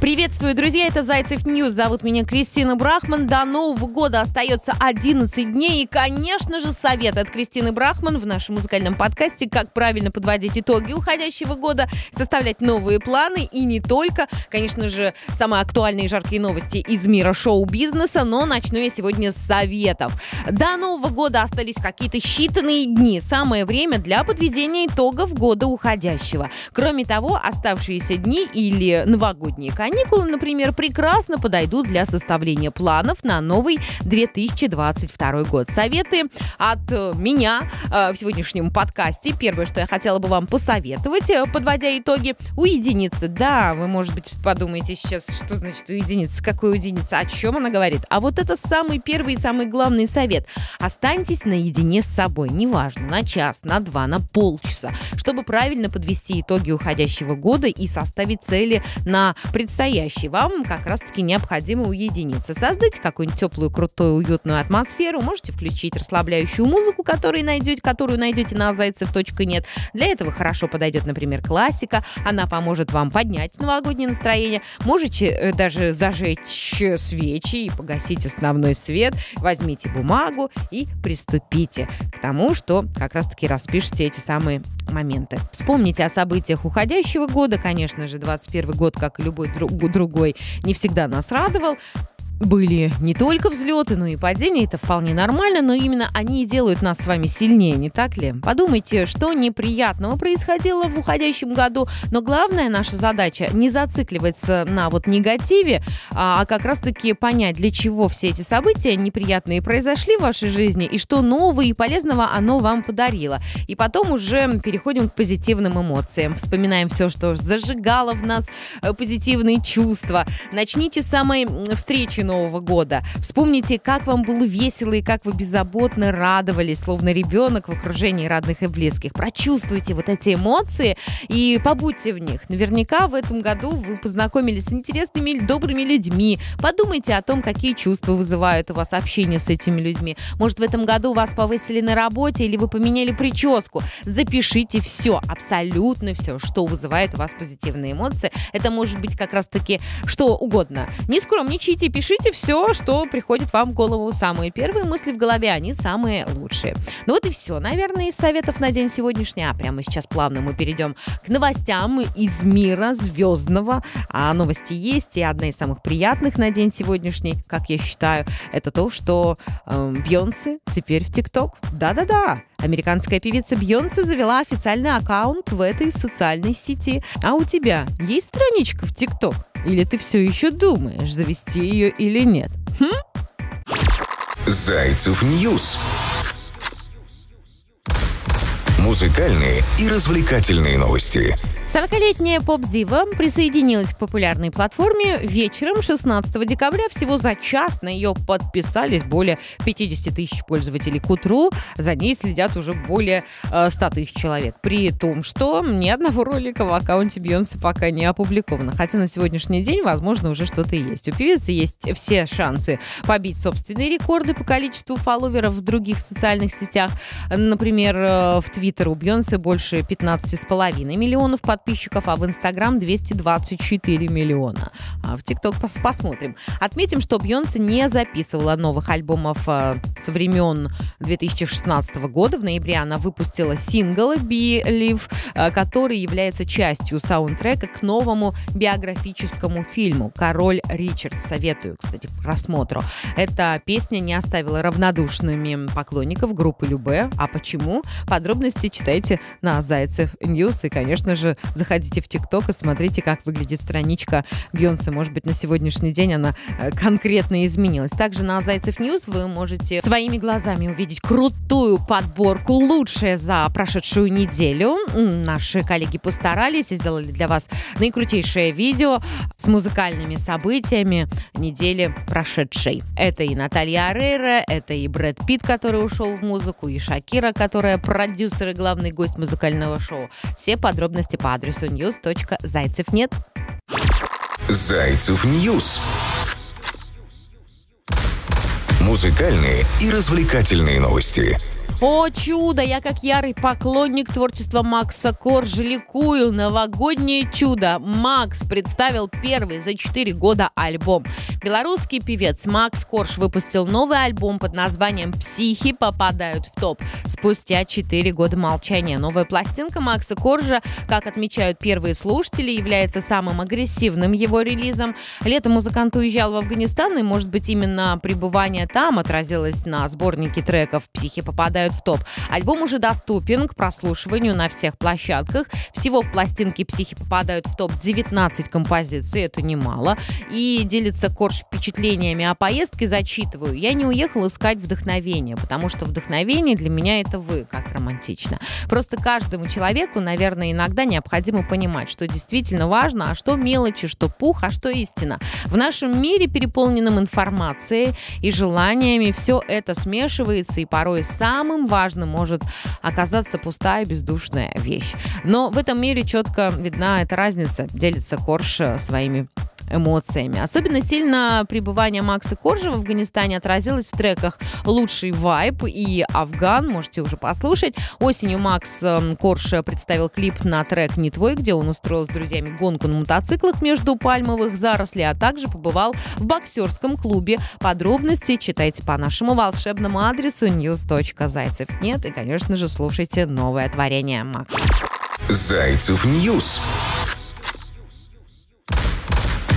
Приветствую, друзья, это Зайцев News. Зовут меня Кристина Брахман. До Нового года остается 11 дней. И, конечно же, совет от Кристины Брахман в нашем музыкальном подкасте, как правильно подводить итоги уходящего года, составлять новые планы и не только. Конечно же, самые актуальные и жаркие новости из мира шоу-бизнеса, но начну я сегодня с советов. До Нового года остались какие-то считанные дни. Самое время для подведения итогов года уходящего. Кроме того, оставшиеся дни или новогодние каникулы каникулы, например, прекрасно подойдут для составления планов на новый 2022 год. Советы от э, меня э, в сегодняшнем подкасте. Первое, что я хотела бы вам посоветовать, э, подводя итоги, уединиться. Да, вы, может быть, подумаете сейчас, что значит уединиться, какой уединиться, о чем она говорит. А вот это самый первый и самый главный совет. Останьтесь наедине с собой, неважно, на час, на два, на полчаса, чтобы правильно подвести итоги уходящего года и составить цели на предстоящий настоящий, вам как раз-таки необходимо уединиться. Создайте какую-нибудь теплую, крутую, уютную атмосферу. Можете включить расслабляющую музыку, которую найдете, которую найдете на зайцев.нет. Для этого хорошо подойдет, например, классика. Она поможет вам поднять новогоднее настроение. Можете э, даже зажечь свечи и погасить основной свет. Возьмите бумагу и приступите к тому, что как раз-таки распишите эти самые моменты. Вспомните о событиях уходящего года. Конечно же, 21 год, как и любой друг, другой не всегда нас радовал были не только взлеты, но и падения. Это вполне нормально, но именно они и делают нас с вами сильнее, не так ли? Подумайте, что неприятного происходило в уходящем году. Но главная наша задача не зацикливаться на вот негативе, а, а как раз-таки понять, для чего все эти события неприятные произошли в вашей жизни и что нового и полезного оно вам подарило. И потом уже переходим к позитивным эмоциям. Вспоминаем все, что зажигало в нас э, позитивные чувства. Начните с самой встречи Нового года. Вспомните, как вам было весело и как вы беззаботно радовались, словно ребенок в окружении родных и близких. Прочувствуйте вот эти эмоции и побудьте в них. Наверняка в этом году вы познакомились с интересными, добрыми людьми. Подумайте о том, какие чувства вызывают у вас общение с этими людьми. Может, в этом году вас повысили на работе или вы поменяли прическу. Запишите все, абсолютно все, что вызывает у вас позитивные эмоции. Это может быть как раз-таки что угодно. Не скромничайте, пишите пишите все, что приходит вам в голову. Самые первые мысли в голове, они самые лучшие. Ну вот и все, наверное, из советов на день сегодняшний. А прямо сейчас плавно мы перейдем к новостям из мира звездного. А новости есть, и одна из самых приятных на день сегодняшний, как я считаю, это то, что э, Бьонсе теперь в ТикТок. Да-да-да, Американская певица Бьонсе завела официальный аккаунт в этой социальной сети. А у тебя есть страничка в ТикТок? Или ты все еще думаешь, завести ее или нет? Хм? Зайцев News музыкальные и развлекательные новости. 40-летняя поп-дива присоединилась к популярной платформе вечером 16 декабря. Всего за час на нее подписались более 50 тысяч пользователей к утру. За ней следят уже более 100 э, тысяч человек. При том, что ни одного ролика в аккаунте Бейонсе пока не опубликовано. Хотя на сегодняшний день, возможно, уже что-то есть. У певицы есть все шансы побить собственные рекорды по количеству фолловеров в других социальных сетях. Например, э, в Твиттере Твиттер у Бьонсе больше 15,5 миллионов подписчиков, а в Инстаграм 224 миллиона. А в ТикТок пос посмотрим. Отметим, что Бьонсе не записывала новых альбомов э, со времен 2016 года. В ноябре она выпустила сингл «Believe», э, который является частью саундтрека к новому биографическому фильму «Король Ричард». Советую, кстати, к просмотру. Эта песня не оставила равнодушными поклонников группы Любэ. А почему? Подробности новости читайте на Зайцев News. И, конечно же, заходите в TikTok и смотрите, как выглядит страничка Бейонсе. Может быть, на сегодняшний день она э, конкретно изменилась. Также на Зайцев News вы можете своими глазами увидеть крутую подборку лучшее за прошедшую неделю. Наши коллеги постарались и сделали для вас наикрутейшее видео с музыкальными событиями недели прошедшей. Это и Наталья Орейро, это и Брэд Питт, который ушел в музыку, и Шакира, которая продюсер главный гость музыкального шоу. Все подробности по адресу news.zaycev.net. Зайцев News. Музыкальные и развлекательные новости. О, чудо! Я как ярый поклонник творчества Макса Коржа ликую. Новогоднее чудо. Макс представил первый за 4 года альбом. Белорусский певец Макс Корж выпустил новый альбом под названием «Психи попадают в топ». Спустя 4 года молчания новая пластинка Макса Коржа, как отмечают первые слушатели, является самым агрессивным его релизом. Летом музыкант уезжал в Афганистан, и, может быть, именно пребывание там отразилось на сборнике треков «Психи попадают в топ». Альбом уже доступен к прослушиванию на всех площадках. Всего в пластинке «Психи» попадают в топ 19 композиций, это немало. И делится Корж впечатлениями о поездке, зачитываю. Я не уехал искать вдохновение, потому что вдохновение для меня это вы, как романтично. Просто каждому человеку, наверное, иногда необходимо понимать, что действительно важно, а что мелочи, что пух, а что истина. В нашем мире, переполненном информацией и желаниями, все это смешивается, и порой самым важным может оказаться пустая бездушная вещь. Но в этом мире четко видна эта разница, делится Корж своими эмоциями. Особенно сильно пребывание Макса Коржа в Афганистане отразилось в треках «Лучший вайб» и «Афган». Можете уже послушать. Осенью Макс эм, Корж представил клип на трек «Не твой», где он устроил с друзьями гонку на мотоциклах между пальмовых зарослей, а также побывал в боксерском клубе. Подробности читайте по нашему волшебному адресу news.зайцев нет и, конечно же, слушайте новое творение Макса. Зайцев News.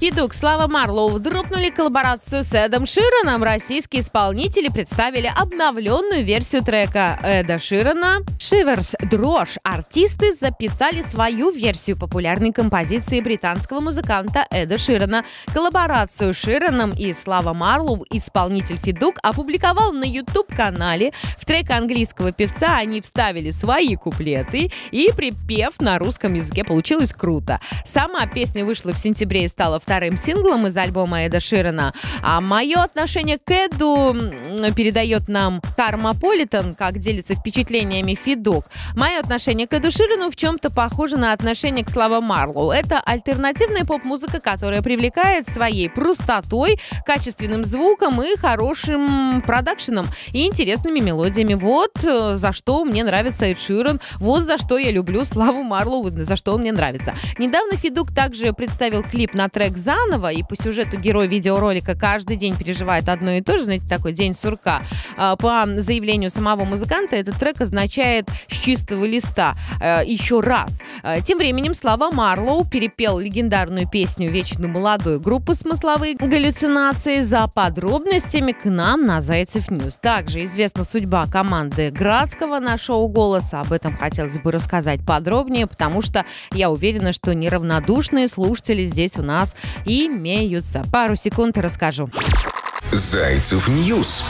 Feduk, Слава Марлоу дропнули коллаборацию с Эдом Шираном. Российские исполнители представили обновленную версию трека Эда Ширана «Shivers» «Дрожь». Артисты записали свою версию популярной композиции британского музыканта Эда Ширана. Коллаборацию Шираном и Слава Марлоу исполнитель Feduk опубликовал на YouTube-канале. В трек английского певца они вставили свои куплеты и припев на русском языке. Получилось круто. Сама песня вышла в сентябре и стала вторым синглом из альбома Эда Ширана. А мое отношение к Эду передает нам Кармополитен, как делится впечатлениями Фидук. Мое отношение к Эду Ширену в чем-то похоже на отношение к Слава Марлоу. Это альтернативная поп-музыка, которая привлекает своей простотой, качественным звуком и хорошим продакшеном и интересными мелодиями. Вот э, за что мне нравится Эд Ширен, вот за что я люблю Славу Марлоу, за что он мне нравится. Недавно Feduk также представил клип на трек заново, и по сюжету герой видеоролика каждый день переживает одно и то же, знаете, такой день сурка. А, по заявлению самого музыканта, этот трек означает «с чистого листа» э, еще раз. Э, тем временем Слава Марлоу перепел легендарную песню «Вечно молодой» группы «Смысловые галлюцинации». За подробностями к нам на Зайцев News. Также известна судьба команды Градского на шоу «Голоса». Об этом хотелось бы рассказать подробнее, потому что я уверена, что неравнодушные слушатели здесь у нас имеются. Пару секунд расскажу. Зайцев News.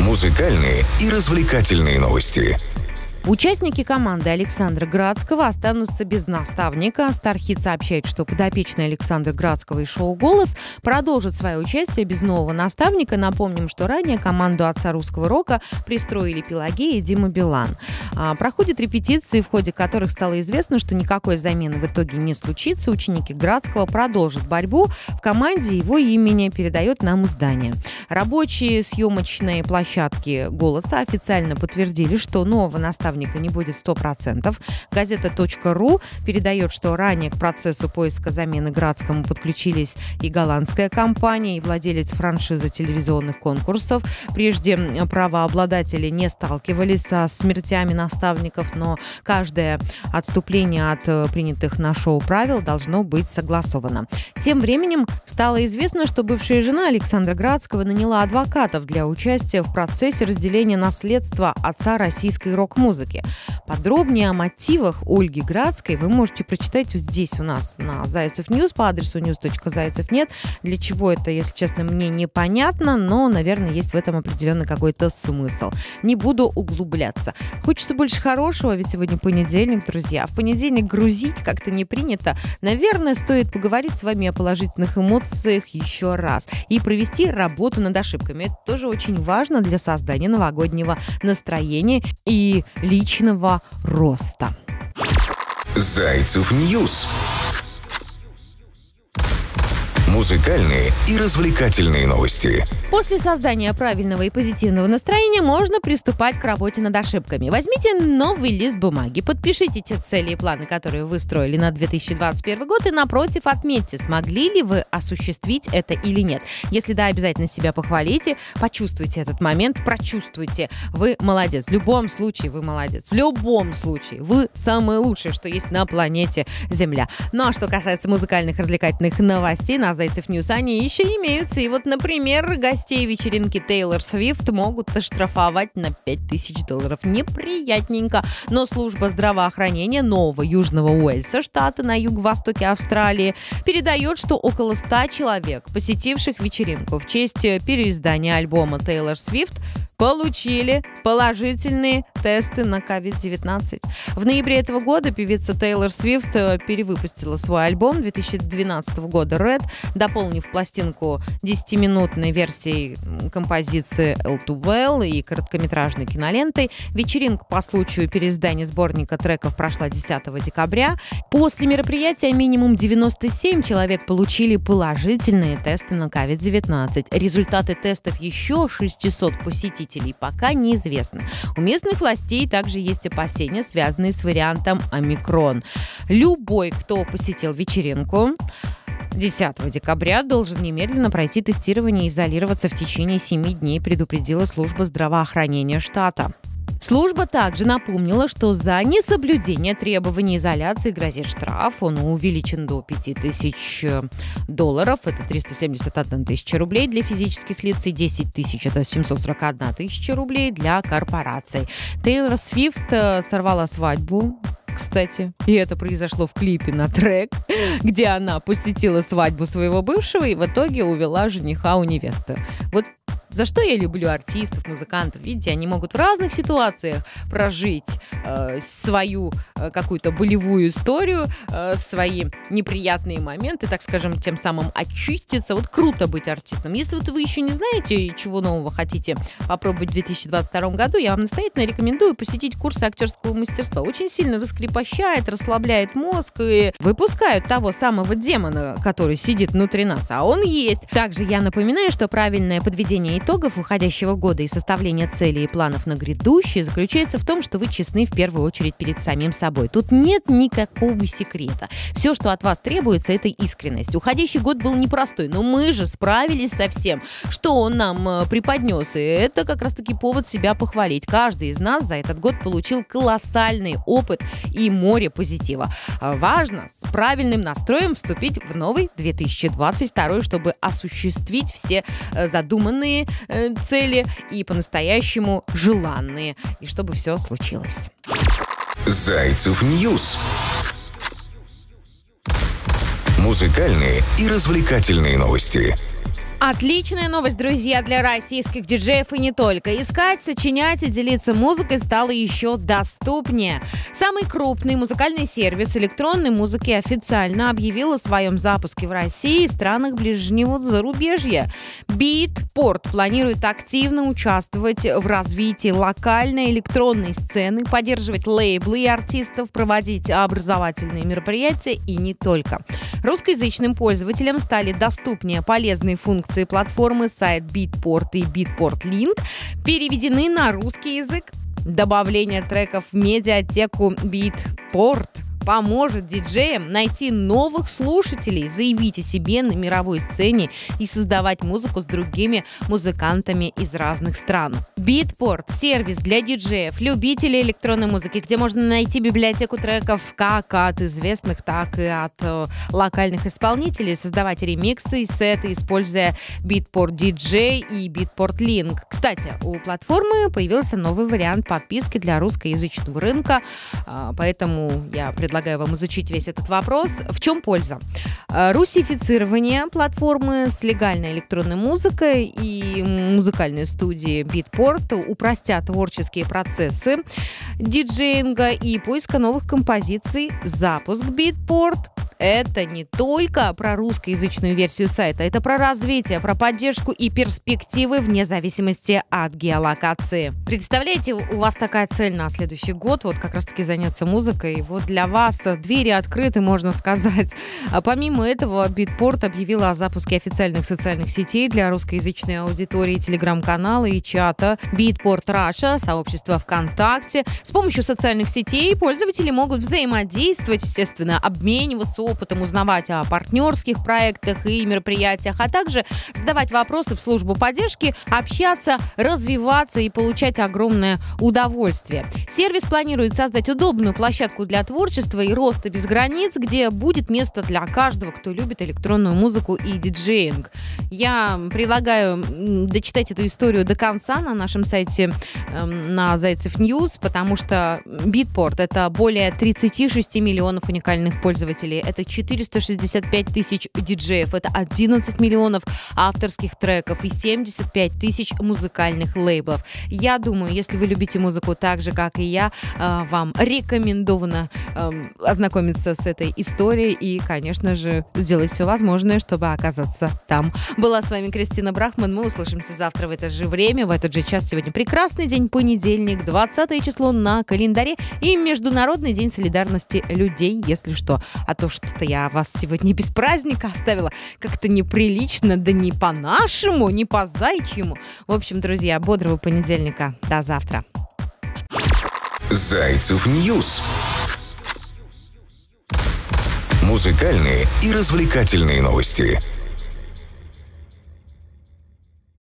Музыкальные и развлекательные новости. Участники команды Александра Градского останутся без наставника. StarHit сообщает, что подопечные Александра Градского и шоу «Голос» продолжат свое участие без нового наставника. Напомним, что ранее команду отца русского рока пристроили Пелагея и Дима Билан. А, проходят репетиции, в ходе которых стало известно, что никакой замены в итоге не случится. Ученики Градского продолжат борьбу. В команде его имени передает нам издание. Рабочие съемочные площадки «Голоса» официально подтвердили, что нового наставника наставника не будет 100%. Газета .ру передает, что ранее к процессу поиска замены Градскому подключились и голландская компания, и владелец франшизы телевизионных конкурсов. Прежде правообладатели не сталкивались со смертями наставников, но каждое отступление от э, принятых на шоу правил должно быть согласовано. Тем временем стало известно, что бывшая жена Александра Градского наняла адвокатов для участия в процессе разделения наследства отца российской рок-музыки музыки. Подробнее о мотивах Ольги Градской вы можете прочитать здесь у нас на Зайцев News по адресу news.zaycev.net. Для чего это, если честно, мне непонятно, но, наверное, есть в этом определенный какой-то смысл. Не буду углубляться. Хочется больше хорошего, ведь сегодня понедельник, друзья. В понедельник грузить как-то не принято. Наверное, стоит поговорить с вами о положительных эмоциях еще раз и провести работу над ошибками. Это тоже очень важно для создания новогоднего настроения и личного роста. Зайцев News. Музыкальные и развлекательные новости. После создания правильного и позитивного настроения можно приступать к работе над ошибками. Возьмите новый лист бумаги, подпишите те цели и планы, которые вы строили на 2021 год, и напротив отметьте, смогли ли вы осуществить это или нет. Если да, обязательно себя похвалите, почувствуйте этот момент, прочувствуйте. Вы молодец. В любом случае вы молодец. В любом случае вы самое лучшее, что есть на планете Земля. Ну а что касается музыкальных развлекательных новостей, на Зайцев News они еще имеются. И вот, например, гостей вечеринки Тейлор Свифт могут оштрафовать на 5000 долларов. Неприятненько. Но служба здравоохранения Нового Южного Уэльса, штата на юго-востоке Австралии, передает, что около 100 человек, посетивших вечеринку в честь переиздания альбома Тейлор Свифт, получили положительные тесты на COVID-19. В ноябре этого года певица Тейлор Свифт э, перевыпустила свой альбом 2012 года Red, дополнив пластинку 10-минутной версией композиции L to Well и короткометражной кинолентой. Вечеринка по случаю переиздания сборника треков прошла 10 декабря. После мероприятия минимум 97 человек получили положительные тесты на COVID-19. Результаты тестов еще 600 посетителей пока неизвестно. У местных властей также есть опасения, связанные с вариантом омикрон. Любой, кто посетил вечеринку, 10 декабря должен немедленно пройти тестирование и изолироваться в течение 7 дней, предупредила служба здравоохранения штата. Служба также напомнила, что за несоблюдение требований изоляции грозит штраф. Он увеличен до 5000 э, долларов. Это 371 тысяча рублей для физических лиц и 10 тысяч. Это 741 тысяча рублей для корпораций. Тейлор Свифт э, сорвала свадьбу кстати. И это произошло в клипе на трек, где она посетила свадьбу своего бывшего и в итоге увела жениха у невесты. Вот за что я люблю артистов, музыкантов. Видите, они могут в разных ситуациях прожить э, свою э, какую-то болевую историю, э, свои неприятные моменты, так скажем, тем самым очиститься. Вот круто быть артистом. Если вот вы еще не знаете, чего нового хотите попробовать в 2022 году, я вам настоятельно рекомендую посетить курсы актерского мастерства. Очень сильно раскрепощает, расслабляет мозг и выпускает того самого демона, который сидит внутри нас. А он есть. Также я напоминаю, что правильное подведение итогов уходящего года и составления целей и планов на грядущий заключается в том, что вы честны в первую очередь перед самим собой. Тут нет никакого секрета. Все, что от вас требуется, это искренность. Уходящий год был непростой, но мы же справились со всем, что он нам э, преподнес. И это как раз-таки повод себя похвалить. Каждый из нас за этот год получил колоссальный опыт и море позитива. А важно с правильным настроем вступить в новый 2022, чтобы осуществить все э, э, цели и по-настоящему желанные. И чтобы все случилось. Зайцев News. Музыкальные и развлекательные новости. Отличная новость, друзья, для российских диджеев и не только. Искать, сочинять и делиться музыкой стало еще доступнее. Самый крупный музыкальный сервис электронной музыки официально объявил о своем запуске в России и странах ближнего зарубежья. Beatport планирует активно участвовать в развитии локальной электронной сцены, поддерживать лейблы и артистов, проводить образовательные мероприятия и не только. Русскоязычным пользователям стали доступнее полезные функции функции платформы сайт Beatport и Beatport Link переведены на русский язык. Добавление треков в медиатеку Beatport поможет диджеям найти новых слушателей, заявить о себе на мировой сцене и создавать музыку с другими музыкантами из разных стран. Beatport – сервис для диджеев, любителей электронной музыки, где можно найти библиотеку треков как от известных, так и от э, локальных исполнителей, создавать ремиксы и сеты, используя Beatport DJ и Beatport Link. Кстати, у платформы появился новый вариант подписки для русскоязычного рынка, э, поэтому я предлагаю предлагаю вам изучить весь этот вопрос. В чем польза? Э, русифицирование платформы с легальной электронной музыкой и музыкальные студии Beatport упростят творческие процессы диджеинга и поиска новых композиций, запуск Beatport это не только про русскоязычную версию сайта, это про развитие, про поддержку и перспективы вне зависимости от геолокации. Представляете, у вас такая цель на следующий год, вот как раз-таки заняться музыкой, вот для вас двери открыты, можно сказать. А помимо этого, Битпорт объявила о запуске официальных социальных сетей для русскоязычной аудитории, телеграм-канала и чата Битпорт Раша, сообщество ВКонтакте. С помощью социальных сетей пользователи могут взаимодействовать, естественно, обмениваться опытом, узнавать о партнерских проектах и мероприятиях, а также задавать вопросы в службу поддержки, общаться, развиваться и получать огромное удовольствие. Сервис планирует создать удобную площадку для творчества и роста без границ, где будет место для каждого, кто любит электронную музыку и диджеинг. Я предлагаю дочитать эту историю до конца на нашем сайте э, на Зайцев News, потому что Битпорт — это более 36 миллионов уникальных пользователей. Это 465 тысяч диджеев, это 11 миллионов авторских треков и 75 тысяч музыкальных лейблов. Я думаю, если вы любите музыку так же, как и я, э, вам рекомендовано эм, ознакомиться с этой историей и, конечно же, сделать все возможное, чтобы оказаться там. Была с вами Кристина Брахман. Мы услышимся завтра в это же время, в этот же час. Сегодня прекрасный день, понедельник, 20 число на календаре и Международный день солидарности людей, если что. А то что-то я вас сегодня без праздника оставила как-то неприлично, да не по-нашему, не по-зайчьему. В общем, друзья, бодрого понедельника. До завтра. Зайцев News. Музыкальные и развлекательные новости.